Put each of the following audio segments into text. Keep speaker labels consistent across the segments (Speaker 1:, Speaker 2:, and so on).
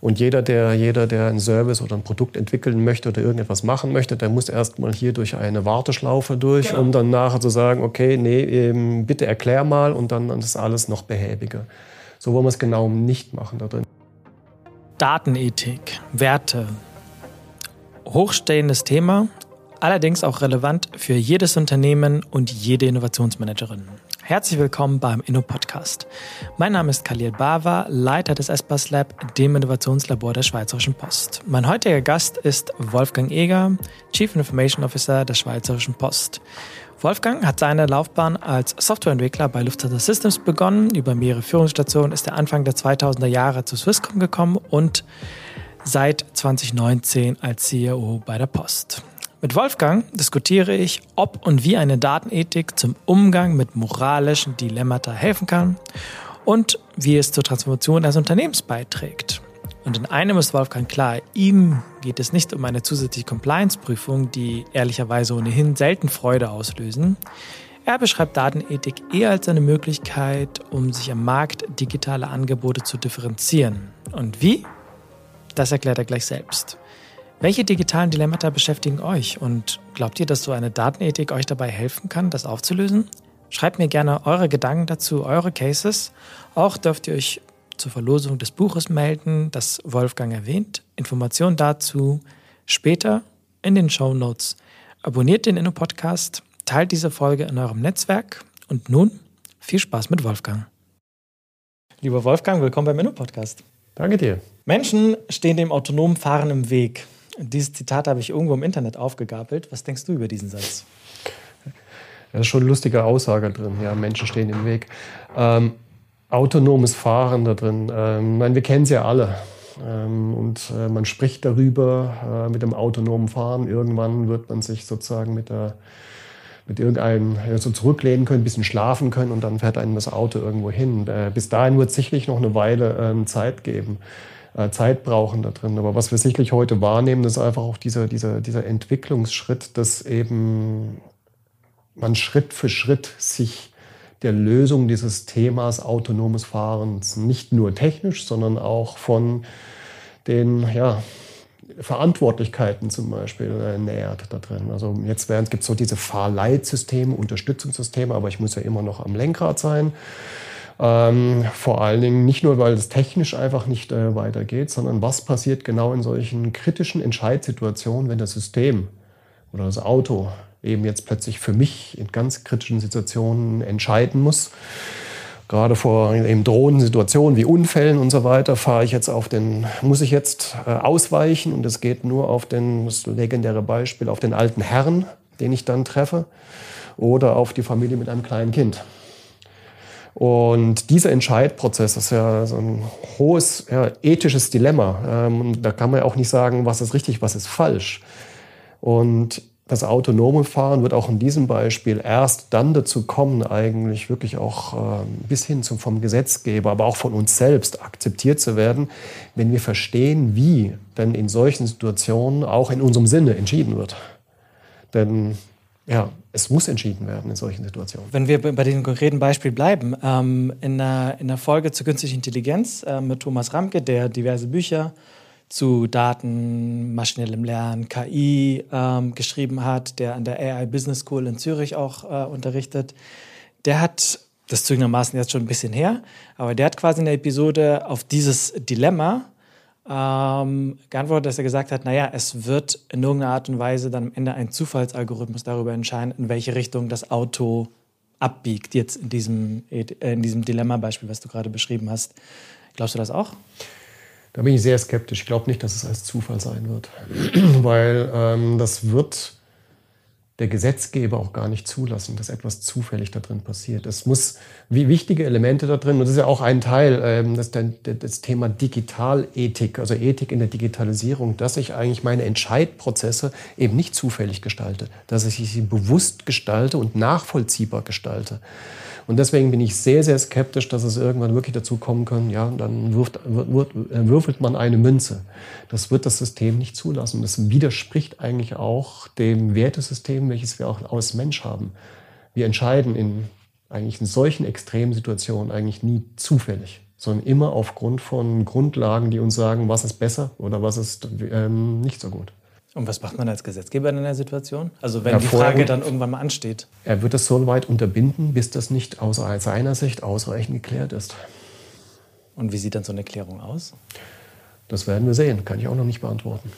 Speaker 1: Und jeder der, jeder, der einen Service oder ein Produkt entwickeln möchte oder irgendetwas machen möchte, der muss erstmal hier durch eine Warteschlaufe durch, genau. um dann nachher zu sagen, okay, nee, ähm, bitte erklär mal und dann ist alles noch behäbiger. So wollen wir es genau nicht machen da drin.
Speaker 2: Datenethik, Werte. Hochstehendes Thema, allerdings auch relevant für jedes Unternehmen und jede Innovationsmanagerin. Herzlich willkommen beim Inno-Podcast. Mein Name ist Khalil Bava, Leiter des Espas Lab, dem Innovationslabor der Schweizerischen Post. Mein heutiger Gast ist Wolfgang Eger, Chief Information Officer der Schweizerischen Post. Wolfgang hat seine Laufbahn als Softwareentwickler bei Lufthansa Systems begonnen. Über mehrere Führungsstationen ist er Anfang der 2000er Jahre zu Swisscom gekommen und seit 2019 als CEO bei der Post. Mit Wolfgang diskutiere ich, ob und wie eine Datenethik zum Umgang mit moralischen Dilemmata helfen kann und wie es zur Transformation des Unternehmens beiträgt. Und in einem ist Wolfgang klar, ihm geht es nicht um eine zusätzliche Compliance-Prüfung, die ehrlicherweise ohnehin selten Freude auslösen. Er beschreibt Datenethik eher als eine Möglichkeit, um sich am Markt digitale Angebote zu differenzieren. Und wie? Das erklärt er gleich selbst. Welche digitalen Dilemmata beschäftigen euch und glaubt ihr, dass so eine Datenethik euch dabei helfen kann, das aufzulösen? Schreibt mir gerne eure Gedanken dazu, eure Cases. Auch dürft ihr euch zur Verlosung des Buches melden, das Wolfgang erwähnt. Informationen dazu später in den Show Notes. Abonniert den Inno-Podcast, teilt diese Folge in eurem Netzwerk und nun viel Spaß mit Wolfgang. Lieber Wolfgang, willkommen beim Inno-Podcast.
Speaker 1: Danke dir.
Speaker 2: Menschen stehen dem autonomen Fahren im Weg. Dieses Zitat habe ich irgendwo im Internet aufgegabelt. Was denkst du über diesen Satz?
Speaker 1: Da ist schon eine lustige Aussage drin. Ja, Menschen stehen im Weg. Ähm, autonomes Fahren da drin. Ähm, meine, wir kennen es ja alle. Ähm, und äh, man spricht darüber äh, mit dem autonomen Fahren. Irgendwann wird man sich sozusagen mit der mit irgendeinem so zurücklehnen können, ein bisschen schlafen können und dann fährt einem das Auto irgendwo hin. Äh, bis dahin wird es sicherlich noch eine Weile ähm, Zeit geben. Äh, Zeit brauchen da drin. Aber was wir sicherlich heute wahrnehmen, ist einfach auch dieser, dieser, dieser Entwicklungsschritt, dass eben man Schritt für Schritt sich der Lösung dieses Themas autonomes Fahrens nicht nur technisch, sondern auch von den ja, Verantwortlichkeiten zum Beispiel äh, nähert da drin. Also jetzt gibt es so diese Fahrleitsysteme, Unterstützungssysteme, aber ich muss ja immer noch am Lenkrad sein. Ähm, vor allen Dingen nicht nur, weil es technisch einfach nicht äh, weitergeht, sondern was passiert genau in solchen kritischen Entscheidssituationen, wenn das System oder das Auto eben jetzt plötzlich für mich in ganz kritischen Situationen entscheiden muss. Gerade vor eben drohenden Situationen wie Unfällen und so weiter fahre ich jetzt auf den, muss ich jetzt äh, ausweichen und es geht nur auf den, das legendäre Beispiel, auf den alten Herrn, den ich dann treffe, oder auf die Familie mit einem kleinen Kind. Und dieser Entscheidprozess ist ja so ein hohes ja, ethisches Dilemma. Ähm, da kann man ja auch nicht sagen, was ist richtig, was ist falsch. Und das autonome Fahren wird auch in diesem Beispiel erst dann dazu kommen, eigentlich wirklich auch äh, bis hin zum vom Gesetzgeber, aber auch von uns selbst akzeptiert zu werden, wenn wir verstehen, wie denn in solchen Situationen auch in unserem Sinne entschieden wird. Denn ja, es muss entschieden werden in solchen Situationen.
Speaker 2: Wenn wir bei diesem konkreten Beispiel bleiben, ähm, in, der, in der Folge zur künstlichen Intelligenz äh, mit Thomas Ramke, der diverse Bücher zu Daten, maschinellem Lernen, KI ähm, geschrieben hat, der an der AI Business School in Zürich auch äh, unterrichtet, der hat, das zugegebenermaßen jetzt schon ein bisschen her, aber der hat quasi in der Episode auf dieses Dilemma ähm, geantwortet, dass er gesagt hat, naja, es wird in irgendeiner Art und Weise dann am Ende ein Zufallsalgorithmus darüber entscheiden, in welche Richtung das Auto abbiegt, jetzt in diesem, äh, in diesem Dilemma-Beispiel, was du gerade beschrieben hast. Glaubst du das auch?
Speaker 1: Da bin ich sehr skeptisch. Ich glaube nicht, dass es als Zufall sein wird, weil ähm, das wird der Gesetzgeber auch gar nicht zulassen, dass etwas zufällig da drin passiert. Es muss wie wichtige Elemente da drin, und das ist ja auch ein Teil, ähm, das, das Thema Digitalethik, also Ethik in der Digitalisierung, dass ich eigentlich meine Entscheidprozesse eben nicht zufällig gestalte, dass ich sie bewusst gestalte und nachvollziehbar gestalte. Und deswegen bin ich sehr, sehr skeptisch, dass es irgendwann wirklich dazu kommen kann, ja, dann wirft, wirft, äh, würfelt man eine Münze. Das wird das System nicht zulassen. Das widerspricht eigentlich auch dem Wertesystem, welches wir auch als Mensch haben. Wir entscheiden in eigentlich in solchen extremen Situationen eigentlich nie zufällig, sondern immer aufgrund von Grundlagen, die uns sagen, was ist besser oder was ist ähm, nicht so gut.
Speaker 2: Und was macht man als Gesetzgeber in der Situation? Also wenn ja, die Frage dann irgendwann mal ansteht.
Speaker 1: Er wird es so weit unterbinden, bis das nicht aus seiner Sicht ausreichend geklärt ist.
Speaker 2: Und wie sieht dann so eine Klärung aus?
Speaker 1: Das werden wir sehen, kann ich auch noch nicht beantworten.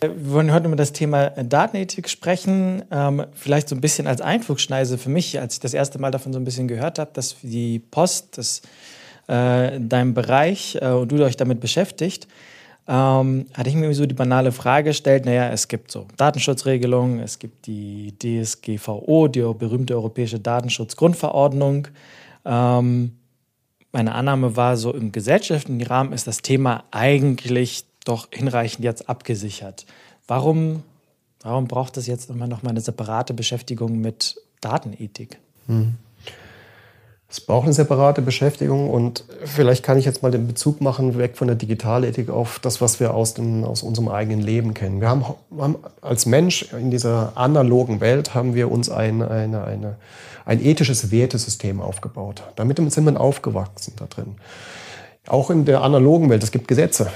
Speaker 2: Wir wollen heute über das Thema Datenethik sprechen. Ähm, vielleicht so ein bisschen als Einflugschneise für mich, als ich das erste Mal davon so ein bisschen gehört habe, dass die Post, das, äh, dein Bereich äh, und du euch damit beschäftigt, ähm, hatte ich mir so die banale Frage gestellt, naja, es gibt so Datenschutzregelungen, es gibt die DSGVO, die berühmte Europäische Datenschutzgrundverordnung. Ähm, meine Annahme war so im gesellschaftlichen Rahmen ist das Thema eigentlich doch hinreichend jetzt abgesichert. Warum, warum braucht es jetzt immer noch mal eine separate Beschäftigung mit Datenethik? Hm.
Speaker 1: Es braucht eine separate Beschäftigung und vielleicht kann ich jetzt mal den Bezug machen, weg von der Digitalethik auf das, was wir aus, dem, aus unserem eigenen Leben kennen. Wir haben, haben, als Mensch in dieser analogen Welt haben wir uns ein, eine, eine, ein ethisches Wertesystem aufgebaut. Damit sind wir aufgewachsen da drin. Auch in der analogen Welt, es gibt Gesetze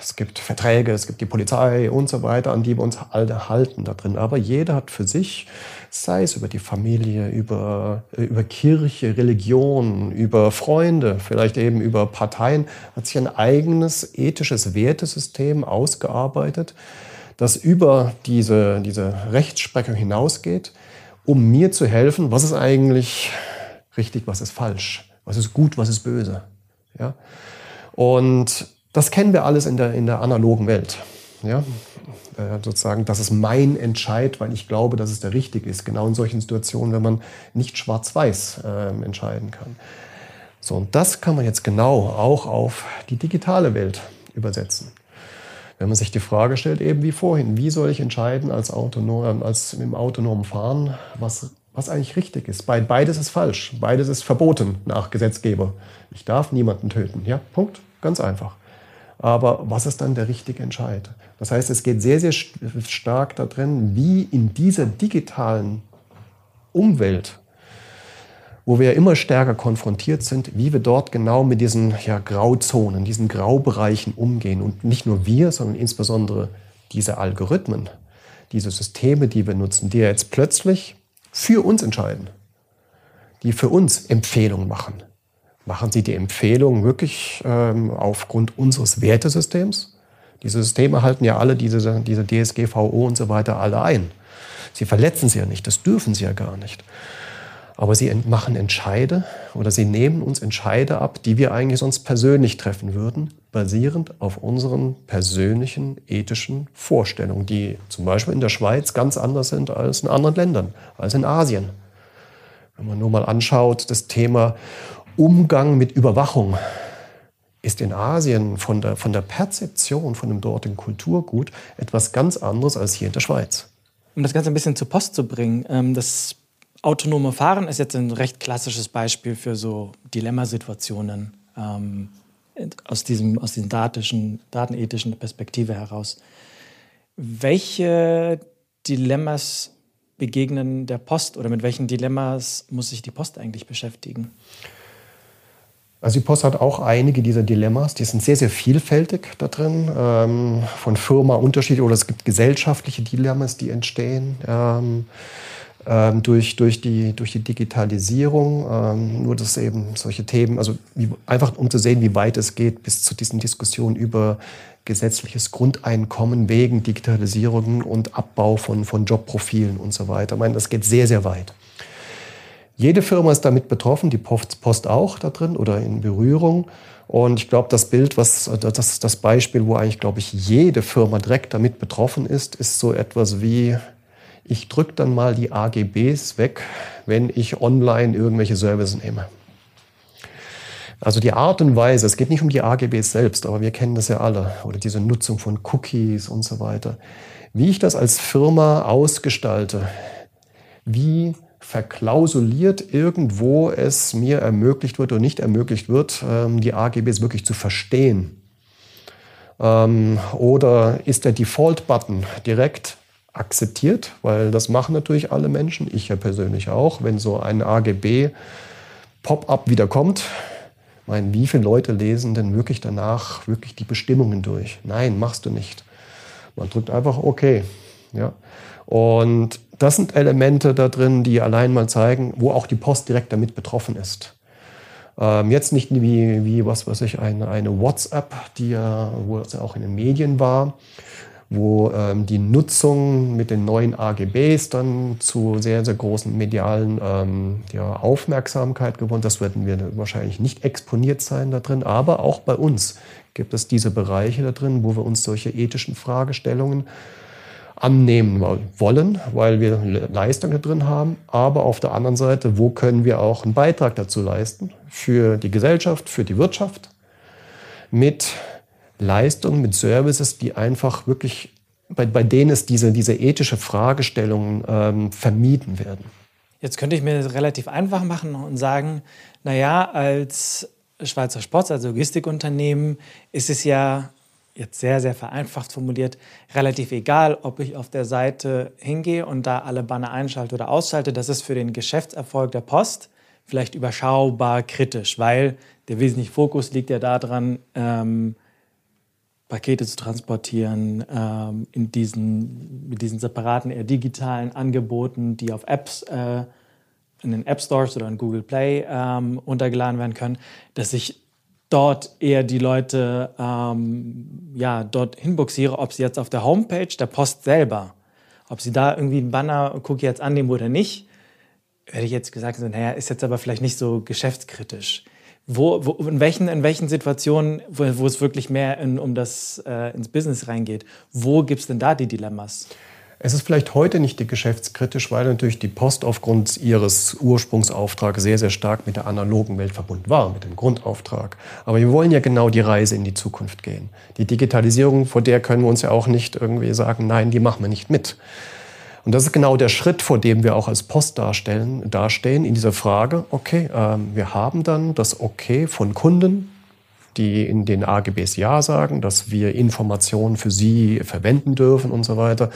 Speaker 1: es gibt Verträge, es gibt die Polizei und so weiter, an die wir uns alle halten da drin. Aber jeder hat für sich, sei es über die Familie, über, äh, über Kirche, Religion, über Freunde, vielleicht eben über Parteien, hat sich ein eigenes ethisches Wertesystem ausgearbeitet, das über diese, diese Rechtsprechung hinausgeht, um mir zu helfen, was ist eigentlich richtig, was ist falsch, was ist gut, was ist böse. Ja? Und das kennen wir alles in der, in der analogen Welt. Ja? Äh, sozusagen, das ist mein Entscheid, weil ich glaube, dass es der richtige ist. Genau in solchen Situationen, wenn man nicht schwarz-weiß äh, entscheiden kann. So, und das kann man jetzt genau auch auf die digitale Welt übersetzen. Wenn man sich die Frage stellt, eben wie vorhin, wie soll ich entscheiden als, autonom, als im autonomen Fahren, was, was eigentlich richtig ist? Beides ist falsch, beides ist verboten nach Gesetzgeber. Ich darf niemanden töten. Ja, Punkt. Ganz einfach. Aber was ist dann der richtige Entscheid? Das heißt, es geht sehr, sehr stark darin, wie in dieser digitalen Umwelt, wo wir immer stärker konfrontiert sind, wie wir dort genau mit diesen ja, Grauzonen, diesen Graubereichen umgehen. Und nicht nur wir, sondern insbesondere diese Algorithmen, diese Systeme, die wir nutzen, die jetzt plötzlich für uns entscheiden, die für uns Empfehlungen machen, machen Sie die Empfehlung wirklich ähm, aufgrund unseres Wertesystems? Diese Systeme halten ja alle diese, diese DSGVO und so weiter alle ein. Sie verletzen sie ja nicht, das dürfen sie ja gar nicht. Aber sie machen Entscheide oder sie nehmen uns Entscheide ab, die wir eigentlich sonst persönlich treffen würden, basierend auf unseren persönlichen ethischen Vorstellungen, die zum Beispiel in der Schweiz ganz anders sind als in anderen Ländern, als in Asien. Wenn man nur mal anschaut, das Thema Umgang mit Überwachung ist in Asien von der, von der Perzeption von dem dortigen Kulturgut etwas ganz anderes als hier in der Schweiz.
Speaker 2: Um das Ganze ein bisschen zur Post zu bringen, ähm, das autonome Fahren ist jetzt ein recht klassisches Beispiel für so Dilemmasituationen ähm, aus, diesem, aus diesen datischen, datenethischen Perspektive heraus. Welche Dilemmas begegnen der Post oder mit welchen Dilemmas muss sich die Post eigentlich beschäftigen?
Speaker 1: Also die Post hat auch einige dieser Dilemmas, die sind sehr, sehr vielfältig da drin, ähm, von Firma unterschiedlich oder es gibt gesellschaftliche Dilemmas, die entstehen ähm, ähm, durch, durch, die, durch die Digitalisierung. Ähm, nur dass eben solche Themen, also wie, einfach um zu sehen, wie weit es geht, bis zu diesen Diskussionen über gesetzliches Grundeinkommen wegen Digitalisierung und Abbau von, von Jobprofilen und so weiter. Ich meine, das geht sehr, sehr weit. Jede Firma ist damit betroffen, die Post auch da drin oder in Berührung. Und ich glaube, das Bild, was das, das Beispiel, wo eigentlich, glaube ich, jede Firma direkt damit betroffen ist, ist so etwas wie, ich drücke dann mal die AGBs weg, wenn ich online irgendwelche Services nehme. Also die Art und Weise, es geht nicht um die AGBs selbst, aber wir kennen das ja alle, oder diese Nutzung von Cookies und so weiter. Wie ich das als Firma ausgestalte, wie verklausuliert irgendwo es mir ermöglicht wird oder nicht ermöglicht wird, ähm, die AGBs wirklich zu verstehen? Ähm, oder ist der Default-Button direkt akzeptiert? Weil das machen natürlich alle Menschen, ich ja persönlich auch. Wenn so ein AGB Pop-up wieder kommt, Ich meine, wie viele Leute lesen denn wirklich danach wirklich die Bestimmungen durch? Nein, machst du nicht. Man drückt einfach OK. Ja? Und das sind Elemente da drin, die allein mal zeigen, wo auch die Post direkt damit betroffen ist. Ähm, jetzt nicht wie, wie was weiß ich, eine, eine WhatsApp, die ja, wo es ja auch in den Medien war, wo ähm, die Nutzung mit den neuen AGBs dann zu sehr, sehr großen medialen ähm, ja, Aufmerksamkeit gewonnen. Das werden wir wahrscheinlich nicht exponiert sein da drin, aber auch bei uns gibt es diese Bereiche da drin, wo wir uns solche ethischen Fragestellungen annehmen wollen, weil wir Leistungen drin haben. Aber auf der anderen Seite, wo können wir auch einen Beitrag dazu leisten für die Gesellschaft, für die Wirtschaft mit Leistungen, mit Services, die einfach wirklich, bei, bei denen es diese, diese ethische Fragestellungen ähm, vermieden werden.
Speaker 2: Jetzt könnte ich mir das relativ einfach machen und sagen, naja, als Schweizer Sports, als Logistikunternehmen, ist es ja jetzt sehr, sehr vereinfacht formuliert, relativ egal, ob ich auf der Seite hingehe und da alle Banner einschalte oder ausschalte. Das ist für den Geschäftserfolg der Post vielleicht überschaubar kritisch, weil der wesentliche Fokus liegt ja daran, ähm, Pakete zu transportieren ähm, in diesen, mit diesen separaten, eher digitalen Angeboten, die auf Apps, äh, in den App Stores oder in Google Play ähm, runtergeladen werden können, dass ich dort eher die Leute ähm, ja, dort hinbuxiere, ob sie jetzt auf der Homepage der Post selber, ob sie da irgendwie einen Banner-Cookie jetzt annehmen oder nicht, hätte ich jetzt gesagt, naja, ist jetzt aber vielleicht nicht so geschäftskritisch. Wo, wo, in, welchen, in welchen Situationen, wo, wo es wirklich mehr in, um das äh, ins Business reingeht, wo gibt es denn da die Dilemmas?
Speaker 1: Es ist vielleicht heute nicht geschäftskritisch, weil natürlich die Post aufgrund ihres Ursprungsauftrags sehr, sehr stark mit der analogen Welt verbunden war, mit dem Grundauftrag. Aber wir wollen ja genau die Reise in die Zukunft gehen. Die Digitalisierung, vor der können wir uns ja auch nicht irgendwie sagen, nein, die machen wir nicht mit. Und das ist genau der Schritt, vor dem wir auch als Post darstellen, dastehen, in dieser Frage, okay, ähm, wir haben dann das Okay von Kunden, die in den AGBs Ja sagen, dass wir Informationen für sie verwenden dürfen und so weiter.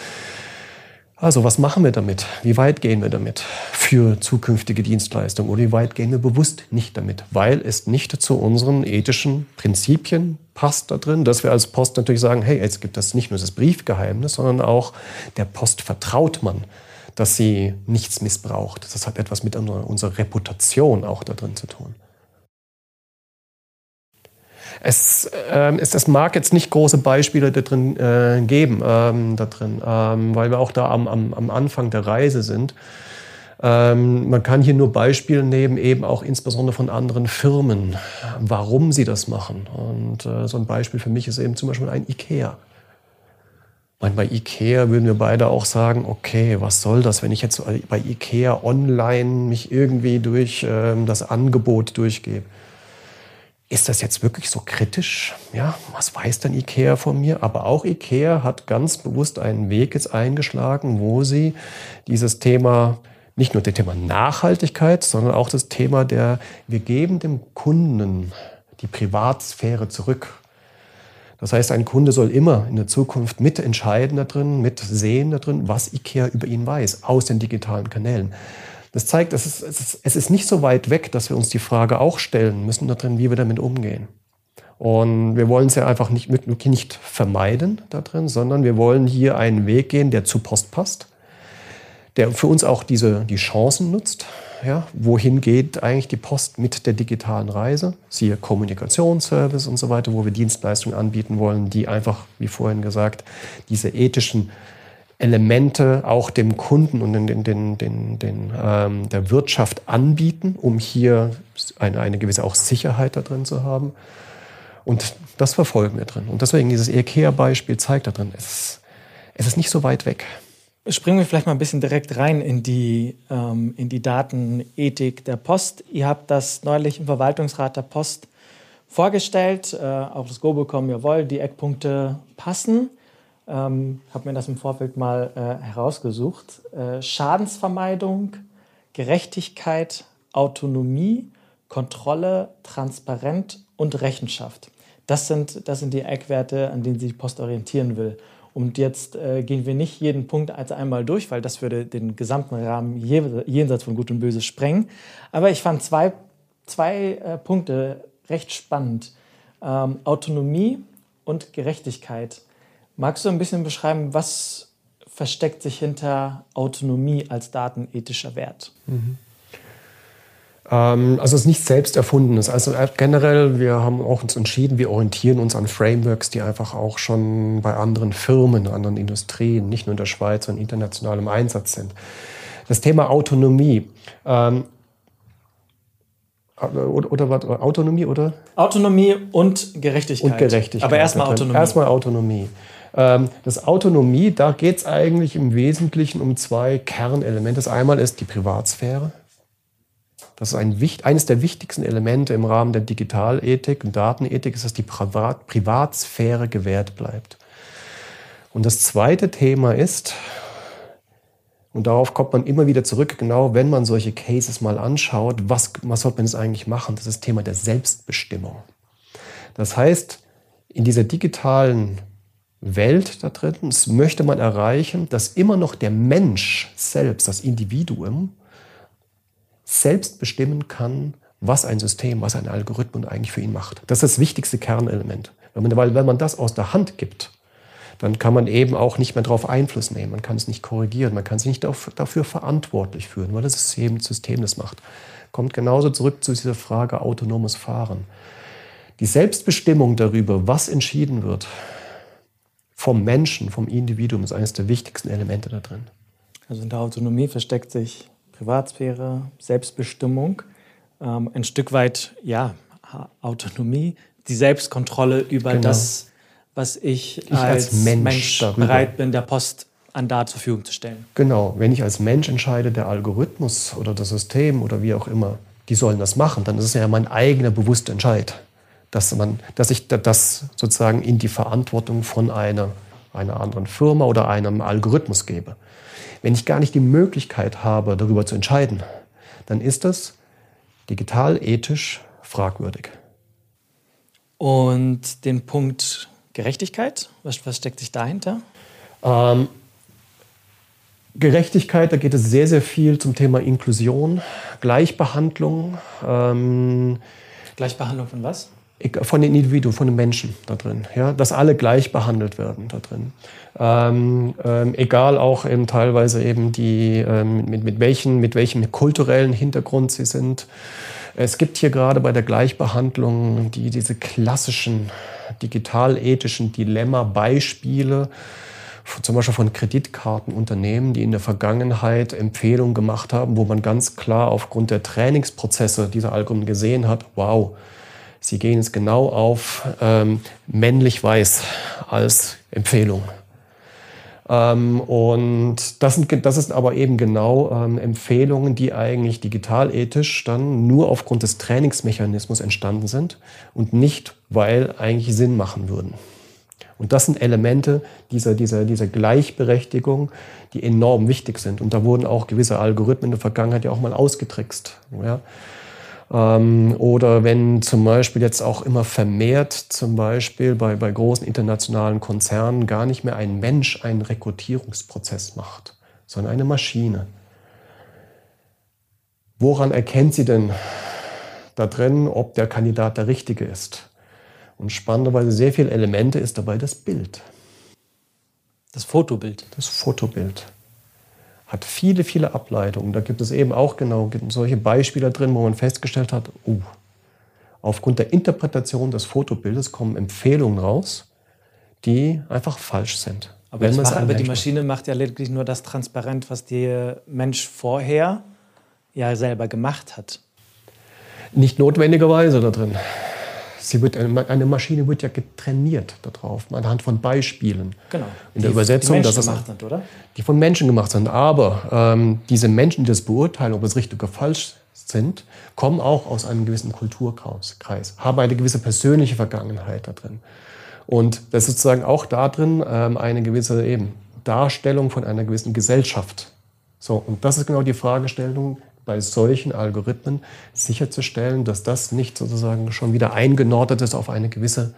Speaker 1: Also was machen wir damit? Wie weit gehen wir damit für zukünftige Dienstleistungen oder wie weit gehen wir bewusst nicht damit, weil es nicht zu unseren ethischen Prinzipien passt da drin, dass wir als Post natürlich sagen, hey, jetzt gibt es nicht nur das Briefgeheimnis, sondern auch der Post vertraut man, dass sie nichts missbraucht. Das hat etwas mit unserer Reputation auch da drin zu tun. Es, ähm, es, es mag jetzt nicht große Beispiele da drin äh, geben, ähm, da drin, ähm, weil wir auch da am, am, am Anfang der Reise sind. Ähm, man kann hier nur Beispiele nehmen, eben auch insbesondere von anderen Firmen, warum sie das machen. Und äh, so ein Beispiel für mich ist eben zum Beispiel ein IKEA. bei IKEA würden wir beide auch sagen, okay, was soll das, wenn ich jetzt bei IKEA online mich irgendwie durch ähm, das Angebot durchgebe? Ist das jetzt wirklich so kritisch? Ja, was weiß denn IKEA von mir? Aber auch IKEA hat ganz bewusst einen Weg jetzt eingeschlagen, wo sie dieses Thema, nicht nur das Thema Nachhaltigkeit, sondern auch das Thema der, wir geben dem Kunden die Privatsphäre zurück. Das heißt, ein Kunde soll immer in der Zukunft mitentscheiden da drin, mitsehen da drin, was IKEA über ihn weiß, aus den digitalen Kanälen. Das zeigt, es ist, es, ist, es ist nicht so weit weg, dass wir uns die Frage auch stellen müssen da drin, wie wir damit umgehen. Und wir wollen es ja einfach nicht, nicht vermeiden da drin, sondern wir wollen hier einen Weg gehen, der zu Post passt, der für uns auch diese, die Chancen nutzt. Ja, wohin geht eigentlich die Post mit der digitalen Reise? Siehe Kommunikationsservice und so weiter, wo wir Dienstleistungen anbieten wollen, die einfach, wie vorhin gesagt, diese ethischen Elemente auch dem Kunden und den, den, den, den, ähm, der Wirtschaft anbieten, um hier eine, eine gewisse auch Sicherheit da drin zu haben. Und das verfolgen wir drin. Und deswegen dieses IKEA-Beispiel zeigt da drin, es, es ist nicht so weit weg.
Speaker 2: Springen wir vielleicht mal ein bisschen direkt rein in die, ähm, in die Datenethik der Post. Ihr habt das neulich im Verwaltungsrat der Post vorgestellt, äh, auf das Go bekommen, jawohl, die Eckpunkte passen ähm, habe mir das im Vorfeld mal äh, herausgesucht. Äh, Schadensvermeidung, Gerechtigkeit, Autonomie, Kontrolle, Transparenz und Rechenschaft. Das sind, das sind die Eckwerte, an denen sich die Post orientieren will. Und jetzt äh, gehen wir nicht jeden Punkt als einmal durch, weil das würde den gesamten Rahmen jenseits von Gut und Böse sprengen. Aber ich fand zwei, zwei äh, Punkte recht spannend. Ähm, Autonomie und Gerechtigkeit. Magst du ein bisschen beschreiben, was versteckt sich hinter Autonomie als datenethischer Wert? Mhm.
Speaker 1: Ähm, also es ist nichts selbst erfundenes. Also äh, generell, wir haben auch uns entschieden, wir orientieren uns an Frameworks, die einfach auch schon bei anderen Firmen, anderen Industrien, nicht nur in der Schweiz, sondern international im Einsatz sind. Das Thema Autonomie. Ähm, oder, oder was? Autonomie oder?
Speaker 2: Autonomie und Gerechtigkeit.
Speaker 1: Und Gerechtigkeit.
Speaker 2: Aber erstmal Autonomie.
Speaker 1: Erstmal Autonomie. Ähm, das Autonomie, da geht es eigentlich im Wesentlichen um zwei Kernelemente. Das einmal ist die Privatsphäre. Das ist ein, eines der wichtigsten Elemente im Rahmen der Digitalethik und Datenethik, ist, dass die Privat Privatsphäre gewährt bleibt. Und das zweite Thema ist, und darauf kommt man immer wieder zurück, genau wenn man solche Cases mal anschaut, was, was sollte man jetzt eigentlich machen? Das ist das Thema der Selbstbestimmung. Das heißt, in dieser digitalen Welt da drin möchte man erreichen, dass immer noch der Mensch selbst, das Individuum, selbst bestimmen kann, was ein System, was ein Algorithmus eigentlich für ihn macht. Das ist das wichtigste Kernelement. Weil wenn man das aus der Hand gibt, dann kann man eben auch nicht mehr darauf Einfluss nehmen. Man kann es nicht korrigieren, man kann es nicht dafür verantwortlich führen, weil das System, das System das macht. Kommt genauso zurück zu dieser Frage autonomes Fahren. Die Selbstbestimmung darüber, was entschieden wird, vom Menschen, vom Individuum, ist eines der wichtigsten Elemente da drin.
Speaker 2: Also in der Autonomie versteckt sich Privatsphäre, Selbstbestimmung, ähm, ein Stück weit ja, Autonomie, die Selbstkontrolle über genau. das, was ich, ich als, als, Mensch, Mensch bereit bin, der Post an Daten zur Verfügung zu stellen.
Speaker 1: Genau, wenn ich als Mensch entscheide, der Algorithmus oder das System oder wie auch immer, die sollen das machen, dann ist es ja mein eigener bewusster Entscheid, dass, man, dass ich das sozusagen in die Verantwortung von einer, einer anderen Firma oder einem Algorithmus gebe. Wenn ich gar nicht die Möglichkeit habe, darüber zu entscheiden, dann ist das digital ethisch fragwürdig.
Speaker 2: Und den Punkt Gerechtigkeit? Was, was steckt sich dahinter?
Speaker 1: Ähm, Gerechtigkeit, da geht es sehr, sehr viel zum Thema Inklusion, Gleichbehandlung. Ähm,
Speaker 2: Gleichbehandlung von was?
Speaker 1: Von den Individuen, von den Menschen da drin. Ja? Dass alle gleich behandelt werden da drin. Ähm, ähm, egal auch eben teilweise eben die, ähm, mit, mit, welchen, mit welchem kulturellen Hintergrund sie sind. Es gibt hier gerade bei der Gleichbehandlung die, diese klassischen digital-ethischen Dilemma-Beispiele, zum Beispiel von Kreditkartenunternehmen, die in der Vergangenheit Empfehlungen gemacht haben, wo man ganz klar aufgrund der Trainingsprozesse dieser Algorithmen gesehen hat, wow, sie gehen jetzt genau auf ähm, männlich-weiß als Empfehlung. Ähm, und das, sind, das ist aber eben genau ähm, Empfehlungen, die eigentlich digitalethisch dann nur aufgrund des Trainingsmechanismus entstanden sind und nicht, weil eigentlich Sinn machen würden. Und das sind Elemente dieser, dieser, dieser Gleichberechtigung, die enorm wichtig sind. Und da wurden auch gewisse Algorithmen in der Vergangenheit ja auch mal ausgetrickst. Ja? Ähm, oder wenn zum Beispiel jetzt auch immer vermehrt, zum Beispiel bei, bei großen internationalen Konzernen, gar nicht mehr ein Mensch einen Rekrutierungsprozess macht, sondern eine Maschine. Woran erkennt sie denn da drin, ob der Kandidat der richtige ist? Und spannenderweise sehr viele Elemente ist dabei das Bild.
Speaker 2: Das Fotobild.
Speaker 1: Das Fotobild hat viele, viele Ableitungen. Da gibt es eben auch genau solche Beispiele drin, wo man festgestellt hat, uh, aufgrund der Interpretation des Fotobildes kommen Empfehlungen raus, die einfach falsch sind.
Speaker 2: Aber, macht, aber die Maschine macht ja lediglich nur das transparent, was der Mensch vorher ja selber gemacht hat.
Speaker 1: Nicht notwendigerweise da drin. Sie wird, eine Maschine wird ja getrainiert darauf, anhand von Beispielen.
Speaker 2: Genau.
Speaker 1: In der die, Übersetzung,
Speaker 2: die es, gemacht sind, oder?
Speaker 1: Die von Menschen gemacht sind. Aber ähm, diese Menschen, die das beurteilen, ob es richtig oder falsch sind, kommen auch aus einem gewissen Kulturkreis, haben eine gewisse persönliche Vergangenheit da drin. Und das ist sozusagen auch da drin ähm, eine gewisse eben Darstellung von einer gewissen Gesellschaft. So, und das ist genau die Fragestellung, bei solchen Algorithmen sicherzustellen, dass das nicht sozusagen schon wieder eingenordet ist auf eine gewisse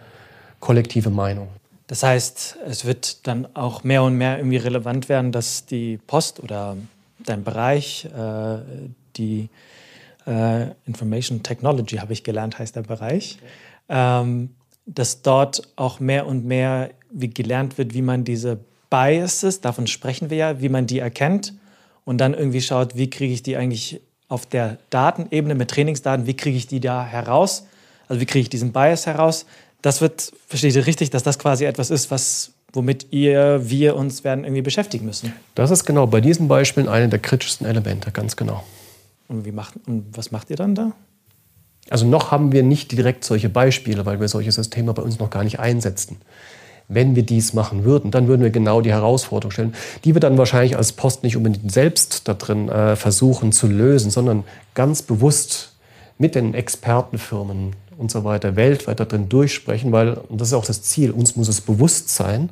Speaker 1: kollektive Meinung.
Speaker 2: Das heißt, es wird dann auch mehr und mehr irgendwie relevant werden, dass die Post oder dein Bereich, äh, die äh, Information Technology habe ich gelernt, heißt der Bereich, ähm, dass dort auch mehr und mehr wie gelernt wird, wie man diese Biases, davon sprechen wir ja, wie man die erkennt und dann irgendwie schaut, wie kriege ich die eigentlich auf der Datenebene mit Trainingsdaten, wie kriege ich die da heraus? Also wie kriege ich diesen Bias heraus? Das wird, versteht ihr richtig, dass das quasi etwas ist, was womit ihr, wir uns werden irgendwie beschäftigen müssen.
Speaker 1: Das ist genau bei diesen Beispielen eine der kritischsten Elemente, ganz genau.
Speaker 2: Und, wie macht, und was macht ihr dann da?
Speaker 1: Also noch haben wir nicht direkt solche Beispiele, weil wir solche Systeme bei uns noch gar nicht einsetzen. Wenn wir dies machen würden, dann würden wir genau die Herausforderung stellen, die wir dann wahrscheinlich als Post nicht unbedingt selbst da drin äh, versuchen zu lösen, sondern ganz bewusst mit den Expertenfirmen und so weiter weltweit da drin durchsprechen, weil, und das ist auch das Ziel, uns muss es bewusst sein,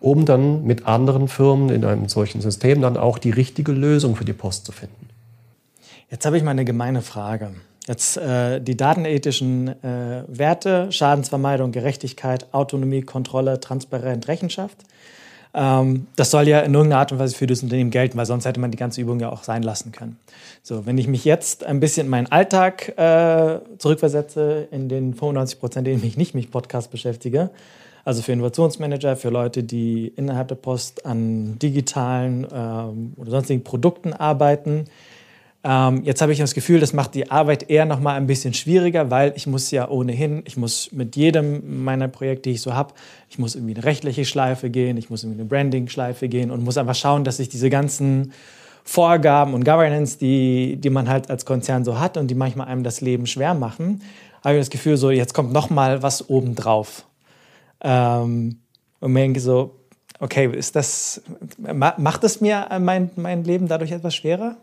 Speaker 1: um dann mit anderen Firmen in einem solchen System dann auch die richtige Lösung für die Post zu finden.
Speaker 2: Jetzt habe ich mal eine gemeine Frage. Jetzt äh, die datenethischen äh, Werte, Schadensvermeidung, Gerechtigkeit, Autonomie, Kontrolle, Transparenz, Rechenschaft. Ähm, das soll ja in irgendeiner Art und Weise für das Unternehmen gelten, weil sonst hätte man die ganze Übung ja auch sein lassen können. So, wenn ich mich jetzt ein bisschen in meinen Alltag äh, zurückversetze, in den 95 Prozent, denen ich nicht mit Podcast beschäftige, also für Innovationsmanager, für Leute, die innerhalb der Post an digitalen ähm, oder sonstigen Produkten arbeiten, ähm, jetzt habe ich das Gefühl, das macht die Arbeit eher noch mal ein bisschen schwieriger, weil ich muss ja ohnehin, ich muss mit jedem meiner Projekte, die ich so habe, ich muss irgendwie eine rechtliche Schleife gehen, ich muss irgendwie eine Branding-Schleife gehen und muss einfach schauen, dass ich diese ganzen Vorgaben und Governance, die, die man halt als Konzern so hat und die manchmal einem das Leben schwer machen, habe ich das Gefühl, so jetzt kommt noch mal was obendrauf. Ähm, und mir denke so, okay, ist das, macht es mir mein, mein Leben dadurch etwas schwerer?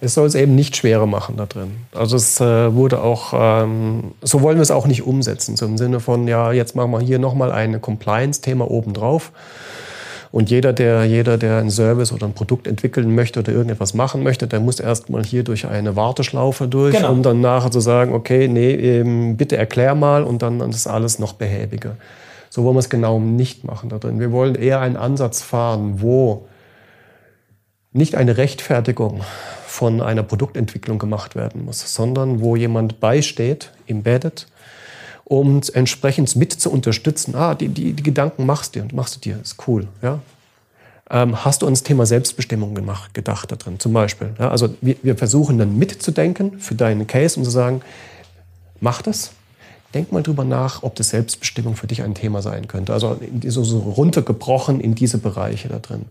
Speaker 1: Es soll es eben nicht schwerer machen da drin. Also es äh, wurde auch, ähm, so wollen wir es auch nicht umsetzen, so im Sinne von, ja, jetzt machen wir hier nochmal ein Compliance-Thema obendrauf. Und jeder der, jeder, der einen Service oder ein Produkt entwickeln möchte oder irgendetwas machen möchte, der muss erstmal hier durch eine Warteschlaufe durch, genau. um dann nachher zu sagen, okay, nee, eben, bitte erklär mal und dann ist alles noch behäbiger. So wollen wir es genau nicht machen da drin. Wir wollen eher einen Ansatz fahren, wo nicht eine Rechtfertigung von einer Produktentwicklung gemacht werden muss, sondern wo jemand beisteht, embedded, um entsprechend mit zu unterstützen. Ah, die, die, die Gedanken machst du dir und machst du dir, ist cool. Ja? Ähm, hast du ans Thema Selbstbestimmung gemacht, gedacht da drin, zum Beispiel? Ja? Also wir, wir versuchen dann mitzudenken für deinen Case und zu sagen, mach das, denk mal drüber nach, ob das Selbstbestimmung für dich ein Thema sein könnte. Also so, so runtergebrochen in diese Bereiche da drin.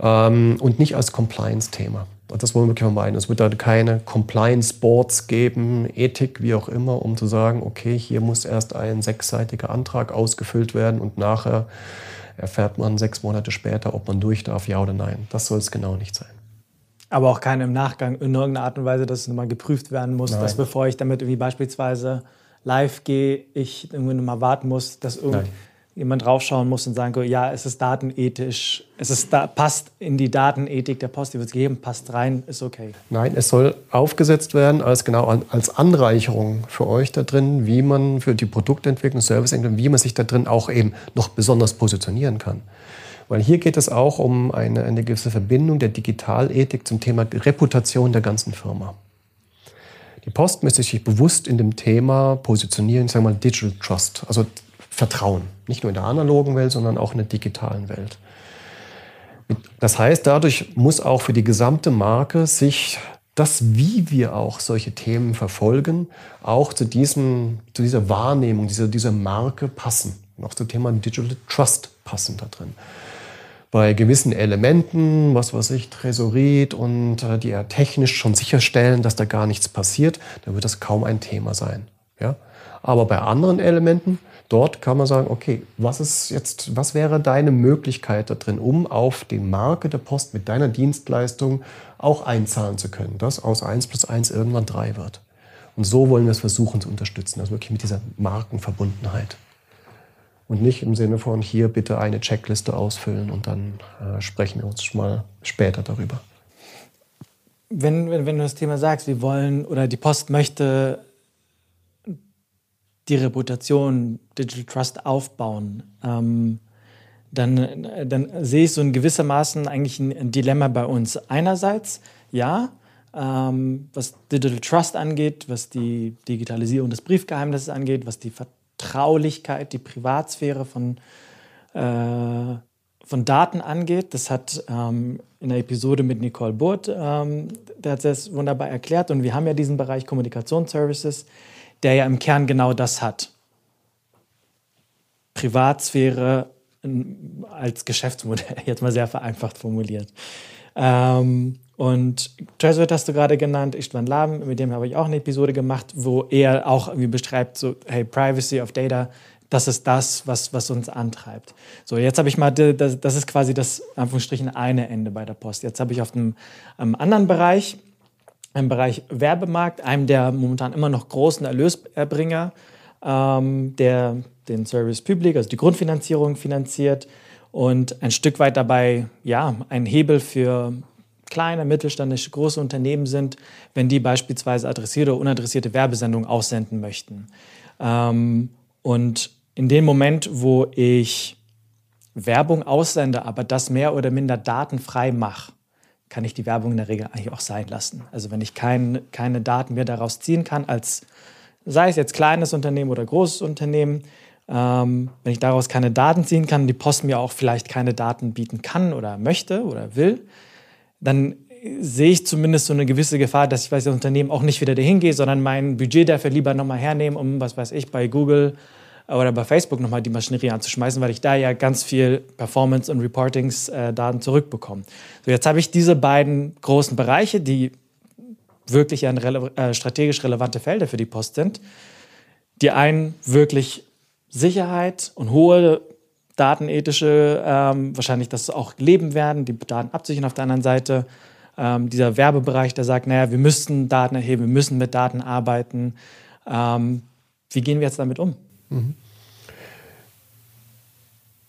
Speaker 1: Ähm, und nicht als Compliance-Thema. Das wollen wir wirklich vermeiden. Es wird da keine Compliance-Boards geben, Ethik, wie auch immer, um zu sagen, okay, hier muss erst ein sechsseitiger Antrag ausgefüllt werden und nachher erfährt man sechs Monate später, ob man durch darf, ja oder nein. Das soll es genau nicht sein.
Speaker 2: Aber auch keine im Nachgang in irgendeiner Art und Weise, dass es nochmal geprüft werden muss, Nein. dass bevor ich damit irgendwie beispielsweise live gehe, ich irgendwie nochmal warten muss, dass irgendwie jemand draufschauen muss und sagen ja, es ist datenethisch, es ist da, passt in die Datenethik der Post, die wird es geben, passt rein, ist okay.
Speaker 1: Nein, es soll aufgesetzt werden als genau als Anreicherung für euch da drin, wie man für die Produktentwicklung, Serviceentwicklung, wie man sich da drin auch eben noch besonders positionieren kann. Weil hier geht es auch um eine, eine gewisse Verbindung der Digitalethik zum Thema Reputation der ganzen Firma. Die Post müsste sich bewusst in dem Thema positionieren, sagen wir mal Digital Trust, also Vertrauen. Nicht nur in der analogen Welt, sondern auch in der digitalen Welt. Das heißt, dadurch muss auch für die gesamte Marke sich das, wie wir auch solche Themen verfolgen, auch zu, diesem, zu dieser Wahrnehmung, dieser, dieser Marke passen. Und auch zum Thema Digital Trust passen da drin. Bei gewissen Elementen, was weiß ich, Tresorit und äh, die ja technisch schon sicherstellen, dass da gar nichts passiert, da wird das kaum ein Thema sein. Ja? Aber bei anderen Elementen, Dort kann man sagen, okay, was ist jetzt, was wäre deine Möglichkeit da drin, um auf die Marke der Post mit deiner Dienstleistung auch einzahlen zu können, dass aus 1 plus 1 irgendwann 3 wird. Und so wollen wir es versuchen zu unterstützen, also wirklich mit dieser Markenverbundenheit. Und nicht im Sinne von hier bitte eine Checkliste ausfüllen und dann äh, sprechen wir uns mal später darüber.
Speaker 2: Wenn, wenn, wenn du das Thema sagst, wir wollen oder die Post möchte die Reputation Digital Trust aufbauen, ähm, dann, dann sehe ich so in gewissermaßen eigentlich ein, Dilemma bei uns. Einerseits, ja, ähm, was Digital Trust angeht, was die Digitalisierung des Briefgeheimnisses angeht, was die Vertraulichkeit, die Privatsphäre von, äh, von Daten angeht. Das hat ähm, in der Episode mit Nicole Burt, ähm, der hat das wunderbar erklärt. Und wir haben ja diesen Bereich Kommunikationsservices, der ja im Kern genau das hat. Privatsphäre als Geschäftsmodell, jetzt mal sehr vereinfacht formuliert. Ähm, und Treasuret hast du gerade genannt, Istvan Laben, mit dem habe ich auch eine Episode gemacht, wo er auch irgendwie beschreibt, so, hey, Privacy of Data, das ist das, was, was uns antreibt. So, jetzt habe ich mal, das, das ist quasi das, Anführungsstrichen, eine Ende bei der Post. Jetzt habe ich auf einem anderen Bereich, im Bereich Werbemarkt, einem der momentan immer noch großen Erlösbringer, ähm, der den Service Public, also die Grundfinanzierung finanziert und ein Stück weit dabei, ja, ein Hebel für kleine, mittelständische, große Unternehmen sind, wenn die beispielsweise adressierte oder unadressierte Werbesendungen aussenden möchten. Ähm, und in dem Moment, wo ich Werbung aussende, aber das mehr oder minder datenfrei mache, kann ich die Werbung in der Regel eigentlich auch sein lassen. Also wenn ich kein, keine Daten mehr daraus ziehen kann, als sei es jetzt kleines Unternehmen oder großes Unternehmen, ähm, wenn ich daraus keine Daten ziehen kann, die Post mir auch vielleicht keine Daten bieten kann oder möchte oder will, dann sehe ich zumindest so eine gewisse Gefahr, dass ich bei dem Unternehmen auch nicht wieder dahin gehe, sondern mein Budget dafür lieber nochmal hernehmen, um, was weiß ich, bei Google oder bei Facebook nochmal die Maschinerie anzuschmeißen, weil ich da ja ganz viel Performance- und Reportings-Daten zurückbekomme. So, jetzt habe ich diese beiden großen Bereiche, die wirklich ja rele äh, strategisch relevante Felder für die Post sind. Die einen wirklich Sicherheit und hohe datenethische, ähm, wahrscheinlich das auch leben werden, die Daten absichern auf der anderen Seite. Ähm, dieser Werbebereich, der sagt, naja, wir müssen Daten erheben, wir müssen mit Daten arbeiten. Ähm, wie gehen wir jetzt damit um? Mhm.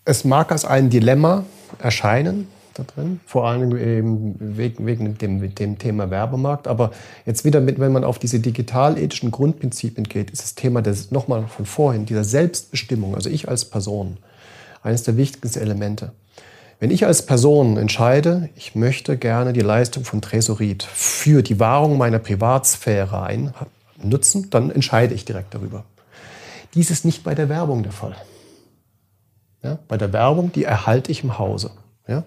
Speaker 1: Es mag als ein Dilemma erscheinen, da drin, vor allem eben wegen, wegen dem, dem, Thema Werbemarkt. Aber jetzt wieder, mit, wenn man auf diese digitalethischen Grundprinzipien geht, ist das Thema des, nochmal von vorhin, dieser Selbstbestimmung, also ich als Person, eines der wichtigsten Elemente. Wenn ich als Person entscheide, ich möchte gerne die Leistung von Tresorit für die Wahrung meiner Privatsphäre ein, nutzen, dann entscheide ich direkt darüber. Dies ist nicht bei der Werbung der Fall. Ja, bei der Werbung, die erhalte ich im Hause. Ja?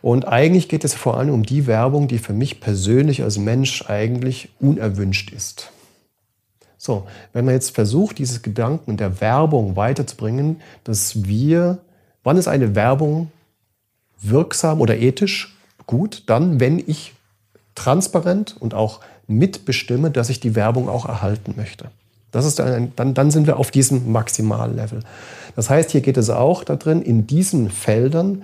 Speaker 1: Und eigentlich geht es vor allem um die Werbung, die für mich persönlich als Mensch eigentlich unerwünscht ist. So, wenn man jetzt versucht, dieses Gedanken der Werbung weiterzubringen, dass wir, wann ist eine Werbung wirksam oder ethisch gut? Dann, wenn ich transparent und auch mitbestimme, dass ich die Werbung auch erhalten möchte. Das ist dann, dann, dann sind wir auf diesem Maximallevel. Das heißt, hier geht es auch darin, in diesen Feldern,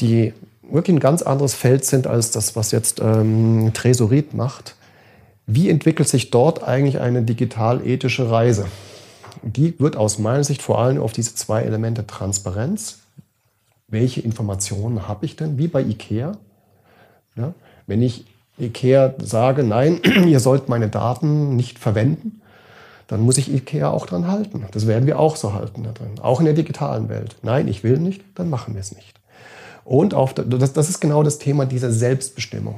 Speaker 1: die wirklich ein ganz anderes Feld sind als das, was jetzt ähm, Tresorit macht. Wie entwickelt sich dort eigentlich eine digital-ethische Reise? Die wird aus meiner Sicht vor allem auf diese zwei Elemente Transparenz. Welche Informationen habe ich denn? Wie bei IKEA. Ja, wenn ich IKEA sage, nein, ihr sollt meine Daten nicht verwenden, dann muss ich IKEA auch dran halten. Das werden wir auch so halten da drin. Auch in der digitalen Welt. Nein, ich will nicht, dann machen wir es nicht. Und auf, das, das ist genau das Thema dieser Selbstbestimmung.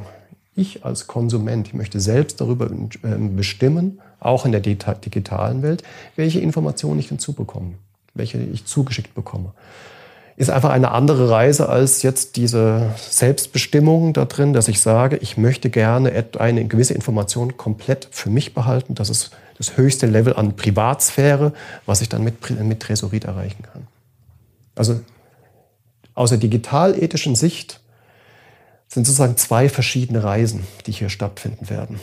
Speaker 1: Ich als Konsument, ich möchte selbst darüber ähm, bestimmen, auch in der digitalen Welt, welche Informationen ich hinzu bekomme, welche ich zugeschickt bekomme. Ist einfach eine andere Reise als jetzt diese Selbstbestimmung da drin, dass ich sage, ich möchte gerne eine gewisse Information komplett für mich behalten. Das ist das höchste Level an Privatsphäre, was ich dann mit, mit Tresorit erreichen kann. Also aus der digitalethischen Sicht sind sozusagen zwei verschiedene Reisen, die hier stattfinden werden,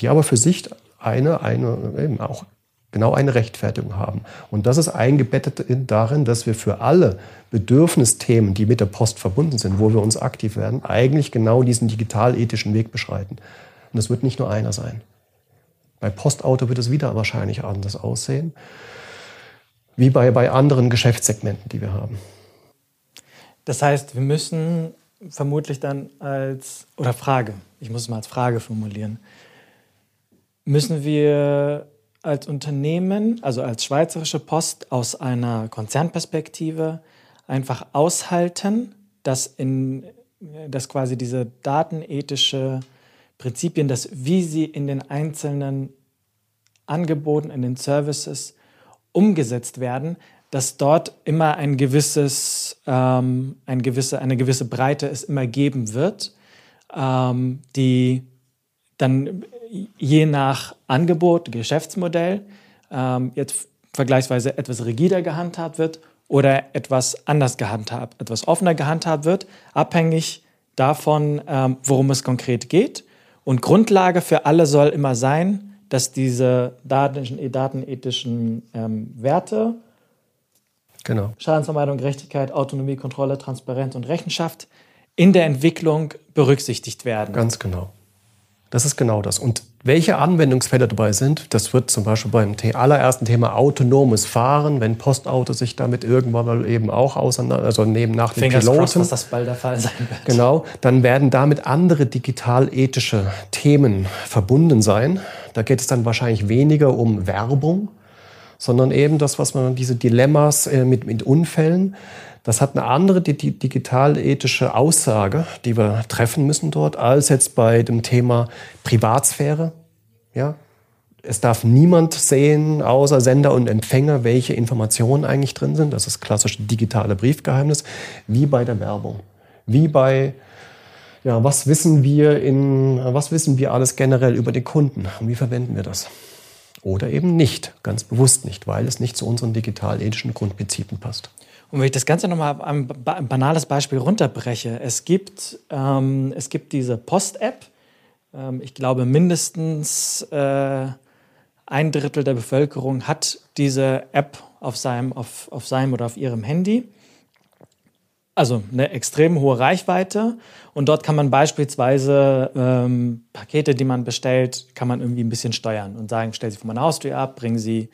Speaker 1: die aber für sich eine, eine eben auch genau eine Rechtfertigung haben. Und das ist eingebettet in, darin, dass wir für alle Bedürfnisthemen, die mit der Post verbunden sind, wo wir uns aktiv werden, eigentlich genau diesen digitalethischen Weg beschreiten. Und das wird nicht nur einer sein. Bei Postauto wird es wieder wahrscheinlich anders aussehen, wie bei, bei anderen Geschäftssegmenten, die wir haben.
Speaker 2: Das heißt, wir müssen vermutlich dann als, oder Frage, ich muss es mal als Frage formulieren, müssen wir als Unternehmen, also als Schweizerische Post aus einer Konzernperspektive einfach aushalten, dass, in, dass quasi diese datenethische Prinzipien, dass wie sie in den einzelnen Angeboten, in den Services umgesetzt werden, dass dort immer ein gewisses, ähm, ein gewisse, eine gewisse Breite es immer geben wird, ähm, die dann je nach Angebot, Geschäftsmodell ähm, jetzt vergleichsweise etwas rigider gehandhabt wird oder etwas anders gehandhabt, etwas offener gehandhabt wird, abhängig davon, ähm, worum es konkret geht. Und Grundlage für alle soll immer sein, dass diese datenethischen, datenethischen ähm, Werte, genau. Schadensvermeidung, Gerechtigkeit, Autonomie, Kontrolle, Transparenz und Rechenschaft in der Entwicklung berücksichtigt werden.
Speaker 1: Ganz genau. Das ist genau das. Und welche Anwendungsfälle dabei sind, das wird zum Beispiel beim allerersten Thema autonomes Fahren, wenn Postautos sich damit irgendwann mal eben auch auseinander, also neben nach den
Speaker 2: Fingers Piloten, crossed, dass das bald der Fall sein wird.
Speaker 1: Genau, dann werden damit andere digital-ethische Themen verbunden sein. Da geht es dann wahrscheinlich weniger um Werbung, sondern eben das, was man diese Dilemmas äh, mit, mit Unfällen, das hat eine andere digital-ethische Aussage, die wir treffen müssen dort, als jetzt bei dem Thema Privatsphäre. Ja? Es darf niemand sehen, außer Sender und Empfänger, welche Informationen eigentlich drin sind. Das ist das klassische digitale Briefgeheimnis, wie bei der Werbung. Wie bei, ja, was wissen wir in, was wissen wir alles generell über den Kunden und wie verwenden wir das? Oder eben nicht, ganz bewusst nicht, weil es nicht zu unseren digital-ethischen Grundprinzipien passt.
Speaker 2: Und wenn ich das Ganze nochmal ein banales Beispiel runterbreche, es gibt, ähm, es gibt diese Post-App. Ähm, ich glaube, mindestens äh, ein Drittel der Bevölkerung hat diese App auf seinem, auf, auf seinem oder auf ihrem Handy. Also eine extrem hohe Reichweite. Und dort kann man beispielsweise ähm, Pakete, die man bestellt, kann man irgendwie ein bisschen steuern und sagen, stell sie von meiner Haustür ab, bring sie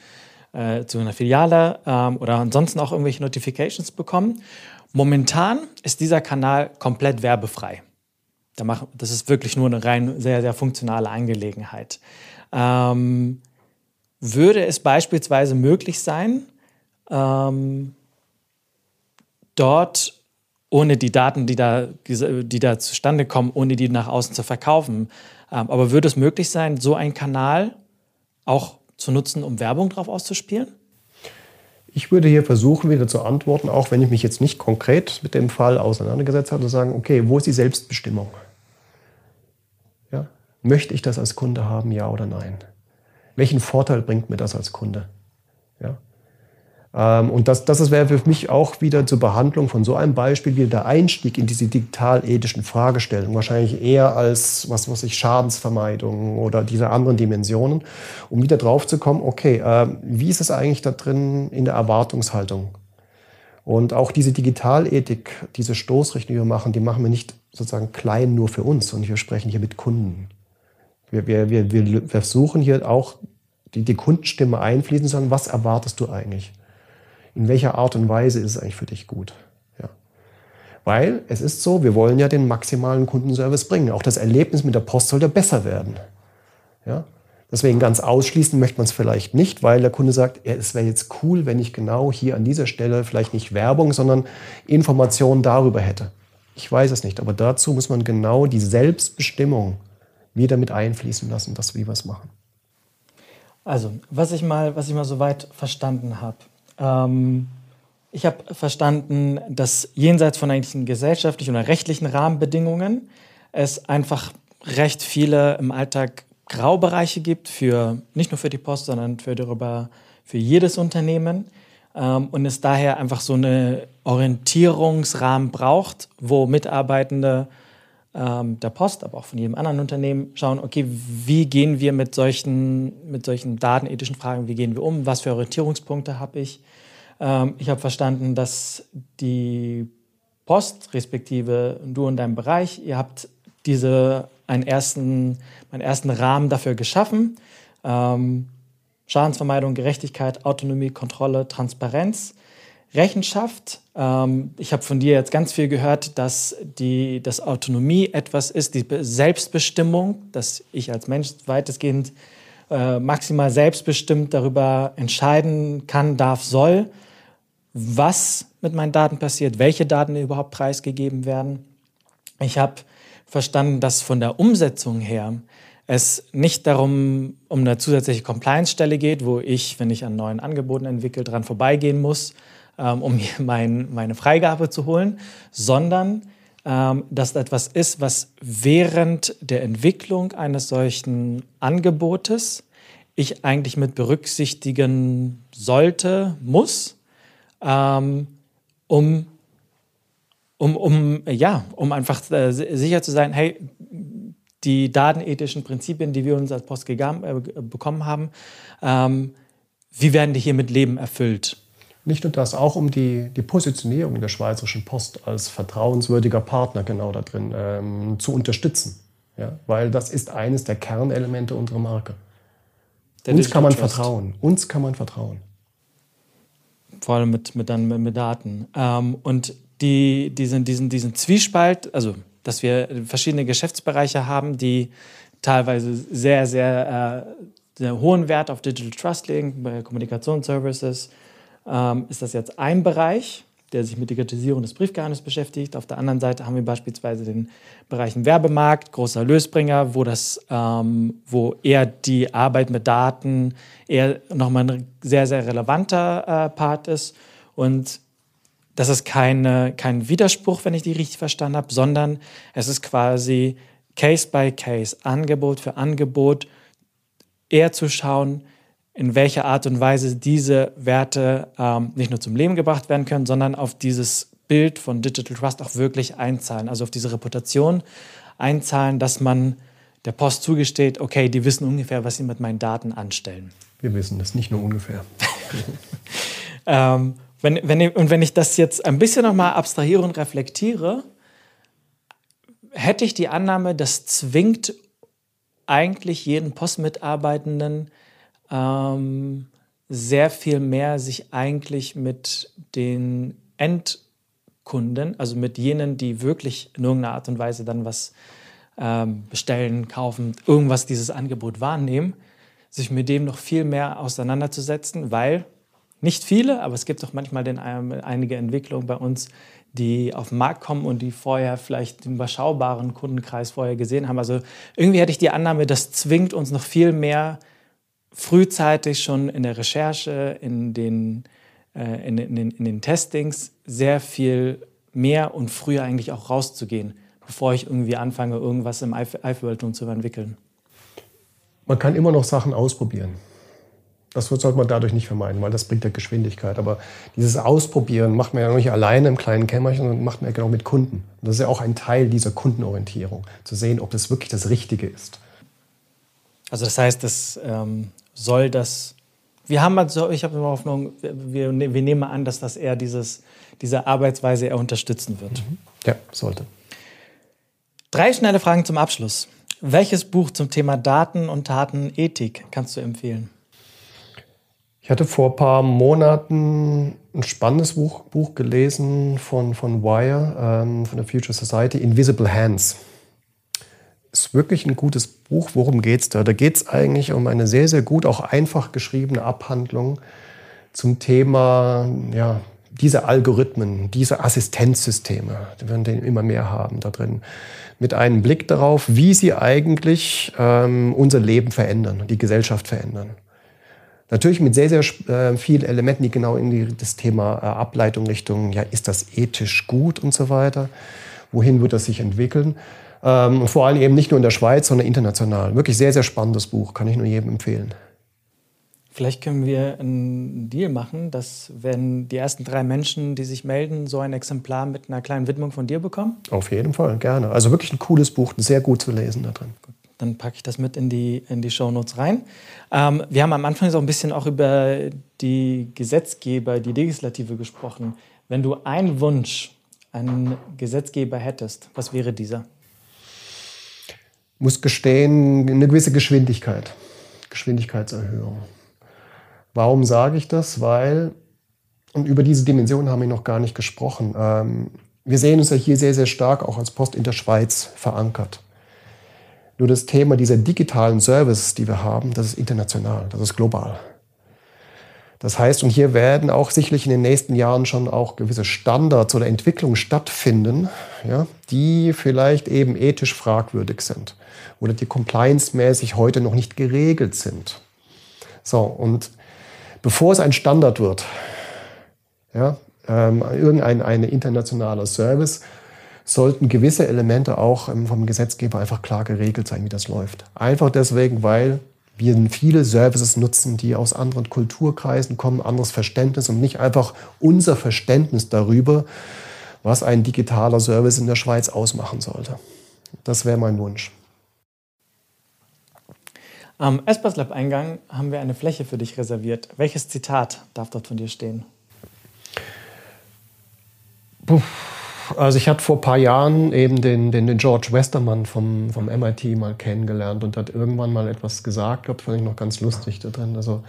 Speaker 2: äh, zu einer Filiale ähm, oder ansonsten auch irgendwelche Notifications bekommen. Momentan ist dieser Kanal komplett werbefrei. Das ist wirklich nur eine rein sehr, sehr funktionale Angelegenheit. Ähm, würde es beispielsweise möglich sein, ähm, dort ohne die Daten, die da, die da zustande kommen, ohne die nach außen zu verkaufen. Ähm, aber würde es möglich sein, so einen Kanal auch zu nutzen, um Werbung drauf auszuspielen?
Speaker 1: Ich würde hier versuchen, wieder zu antworten, auch wenn ich mich jetzt nicht konkret mit dem Fall auseinandergesetzt habe, zu sagen, okay, wo ist die Selbstbestimmung? Ja? Möchte ich das als Kunde haben, ja oder nein? Welchen Vorteil bringt mir das als Kunde? Ähm, und das, das wäre für mich auch wieder zur Behandlung von so einem Beispiel wieder der Einstieg in diese digital-ethischen Fragestellungen, wahrscheinlich eher als, was weiß ich, Schadensvermeidung oder diese anderen Dimensionen, um wieder drauf zu kommen, okay, äh, wie ist es eigentlich da drin in der Erwartungshaltung? Und auch diese Digitalethik, diese Stoßrichtung, die wir machen, die machen wir nicht sozusagen klein nur für uns, sondern wir sprechen hier mit Kunden. Wir, wir, wir, wir versuchen hier auch die, die Kundenstimme einfließen, sondern was erwartest du eigentlich? In welcher Art und Weise ist es eigentlich für dich gut. Ja. Weil es ist so, wir wollen ja den maximalen Kundenservice bringen. Auch das Erlebnis mit der Post soll ja besser werden. Ja. Deswegen ganz ausschließen möchte man es vielleicht nicht, weil der Kunde sagt, es wäre jetzt cool, wenn ich genau hier an dieser Stelle vielleicht nicht Werbung, sondern Informationen darüber hätte. Ich weiß es nicht, aber dazu muss man genau die Selbstbestimmung wieder mit einfließen lassen, dass wir was machen.
Speaker 2: Also, was ich mal, was ich mal soweit verstanden habe, ähm, ich habe verstanden, dass jenseits von eigentlichen gesellschaftlichen oder rechtlichen Rahmenbedingungen es einfach recht viele im Alltag Graubereiche gibt, für, nicht nur für die Post, sondern für, darüber, für jedes Unternehmen. Ähm, und es daher einfach so eine Orientierungsrahmen braucht, wo Mitarbeitende ähm, der Post, aber auch von jedem anderen Unternehmen schauen, okay, wie gehen wir mit solchen, mit solchen datenethischen Fragen, wie gehen wir um, was für Orientierungspunkte habe ich. Ähm, ich habe verstanden, dass die Post, respektive du in deinem Bereich, ihr habt diese einen ersten, einen ersten Rahmen dafür geschaffen. Ähm, Schadensvermeidung, Gerechtigkeit, Autonomie, Kontrolle, Transparenz. Rechenschaft. Ähm, ich habe von dir jetzt ganz viel gehört, dass die dass Autonomie etwas ist, die Selbstbestimmung, dass ich als Mensch weitestgehend äh, maximal selbstbestimmt darüber entscheiden kann, darf, soll, was mit meinen Daten passiert, welche Daten überhaupt preisgegeben werden. Ich habe verstanden, dass von der Umsetzung her es nicht darum um eine zusätzliche Compliance-Stelle geht, wo ich, wenn ich an neuen Angeboten entwickle, dran vorbeigehen muss, ähm, um mir mein, meine Freigabe zu holen, sondern ähm, dass etwas ist, was während der Entwicklung eines solchen Angebotes ich eigentlich mit berücksichtigen sollte, muss, ähm, um, um, um, ja, um einfach äh, sicher zu sein, hey, die datenethischen Prinzipien, die wir uns als Post äh, bekommen haben, ähm, wie werden die hier mit Leben erfüllt?
Speaker 1: Nicht nur das, auch um die, die Positionierung der Schweizerischen Post als vertrauenswürdiger Partner genau da drin ähm, zu unterstützen. Ja? Weil das ist eines der Kernelemente unserer Marke. Der Uns kann man Trust. vertrauen. Uns kann man vertrauen.
Speaker 2: Vor allem mit, mit, dann, mit Daten. Ähm, und die, diesen, diesen, diesen Zwiespalt, also dass wir verschiedene Geschäftsbereiche haben, die teilweise sehr, sehr, äh, sehr hohen Wert auf Digital Trust legen, bei Kommunikationsservices, ähm, ist das jetzt ein Bereich, der sich mit Digitalisierung des Briefgeheimnisses beschäftigt. Auf der anderen Seite haben wir beispielsweise den Bereich Werbemarkt, großer Lösbringer, wo, das, ähm, wo eher die Arbeit mit Daten eher nochmal ein sehr, sehr relevanter äh, Part ist. Und das ist keine, kein Widerspruch, wenn ich die richtig verstanden habe, sondern es ist quasi Case by Case, Angebot für Angebot, eher zu schauen, in welcher Art und Weise diese Werte ähm, nicht nur zum Leben gebracht werden können, sondern auf dieses Bild von Digital Trust auch wirklich einzahlen, also auf diese Reputation einzahlen, dass man der Post zugesteht, okay, die wissen ungefähr, was sie mit meinen Daten anstellen.
Speaker 1: Wir wissen das nicht nur ungefähr.
Speaker 2: ähm, wenn, wenn und wenn ich das jetzt ein bisschen nochmal abstrahiere und reflektiere, hätte ich die Annahme, das zwingt eigentlich jeden Postmitarbeitenden ähm, sehr viel mehr sich eigentlich mit den Endkunden, also mit jenen, die wirklich in irgendeiner Art und Weise dann was ähm, bestellen, kaufen, irgendwas dieses Angebot wahrnehmen, sich mit dem noch viel mehr auseinanderzusetzen, weil nicht viele, aber es gibt auch manchmal den, ähm, einige Entwicklungen bei uns, die auf den Markt kommen und die vorher vielleicht den überschaubaren Kundenkreis vorher gesehen haben. Also irgendwie hätte ich die Annahme, das zwingt uns noch viel mehr frühzeitig schon in der Recherche, in den, äh, in, in, den, in den Testings sehr viel mehr und früher eigentlich auch rauszugehen, bevor ich irgendwie anfange, irgendwas im Eifelweltum zu entwickeln.
Speaker 1: Man kann immer noch Sachen ausprobieren. Das sollte man dadurch nicht vermeiden, weil das bringt ja Geschwindigkeit. Aber dieses Ausprobieren macht man ja nicht alleine im kleinen Kämmerchen, sondern macht man ja genau mit Kunden. Und das ist ja auch ein Teil dieser Kundenorientierung, zu sehen, ob das wirklich das Richtige ist.
Speaker 2: Also das heißt, das ähm, soll das. Wir haben also, ich habe immer Hoffnung, wir, wir nehmen an, dass das eher dieses, diese Arbeitsweise eher unterstützen wird. Mhm.
Speaker 1: Ja, sollte.
Speaker 2: Drei schnelle Fragen zum Abschluss. Welches Buch zum Thema Daten und Datenethik kannst du empfehlen?
Speaker 1: Ich hatte vor ein paar Monaten ein spannendes Buch, Buch gelesen von, von Wire, ähm, von der Future Society, Invisible Hands ist wirklich ein gutes Buch. Worum geht es da? Da geht es eigentlich um eine sehr, sehr gut, auch einfach geschriebene Abhandlung zum Thema, ja, diese Algorithmen, diese Assistenzsysteme, die wir immer mehr haben da drin, mit einem Blick darauf, wie sie eigentlich ähm, unser Leben verändern, die Gesellschaft verändern. Natürlich mit sehr, sehr äh, vielen Elementen, die genau in die, das Thema äh, Ableitung Richtung, ja, ist das ethisch gut und so weiter, wohin wird das sich entwickeln. Ähm, und vor allem eben nicht nur in der Schweiz, sondern international. Wirklich sehr, sehr spannendes Buch, kann ich nur jedem empfehlen.
Speaker 2: Vielleicht können wir einen Deal machen, dass wenn die ersten drei Menschen, die sich melden, so ein Exemplar mit einer kleinen Widmung von dir bekommen?
Speaker 1: Auf jeden Fall, gerne. Also wirklich ein cooles Buch, sehr gut zu lesen da drin. Gut,
Speaker 2: dann packe ich das mit in die, in die Shownotes rein. Ähm, wir haben am Anfang so ein bisschen auch über die Gesetzgeber, die Legislative gesprochen. Wenn du einen Wunsch einen Gesetzgeber hättest, was wäre dieser?
Speaker 1: Muss gestehen, eine gewisse Geschwindigkeit, Geschwindigkeitserhöhung. Warum sage ich das? Weil, und über diese Dimension haben wir noch gar nicht gesprochen, ähm, wir sehen uns ja hier sehr, sehr stark auch als Post in der Schweiz verankert. Nur das Thema dieser digitalen Services, die wir haben, das ist international, das ist global. Das heißt, und hier werden auch sicherlich in den nächsten Jahren schon auch gewisse Standards oder Entwicklungen stattfinden, ja, die vielleicht eben ethisch fragwürdig sind oder die compliance-mäßig heute noch nicht geregelt sind. So, und bevor es ein Standard wird, ja, ähm, irgendein eine internationaler Service, sollten gewisse Elemente auch ähm, vom Gesetzgeber einfach klar geregelt sein, wie das läuft. Einfach deswegen, weil wir viele Services nutzen, die aus anderen Kulturkreisen kommen, anderes Verständnis und nicht einfach unser Verständnis darüber, was ein digitaler Service in der Schweiz ausmachen sollte. Das wäre mein Wunsch.
Speaker 2: Am Espas Lab Eingang haben wir eine Fläche für dich reserviert. Welches Zitat darf dort von dir stehen?
Speaker 1: Puh. Also ich hatte vor ein paar Jahren eben den, den, den George Westermann vom, vom MIT mal kennengelernt und hat irgendwann mal etwas gesagt, glaube fand ich noch ganz lustig da drin. Also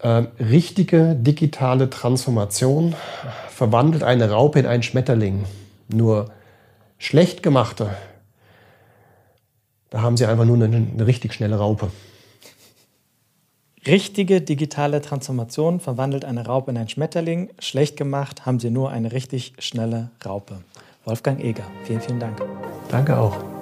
Speaker 1: äh, richtige digitale Transformation verwandelt eine Raupe in einen Schmetterling. Nur schlecht gemachte, da haben sie einfach nur eine, eine richtig schnelle Raupe.
Speaker 2: Richtige digitale Transformation verwandelt eine Raupe in einen Schmetterling. Schlecht gemacht haben sie nur eine richtig schnelle Raupe. Wolfgang Eger, vielen, vielen Dank.
Speaker 1: Danke auch.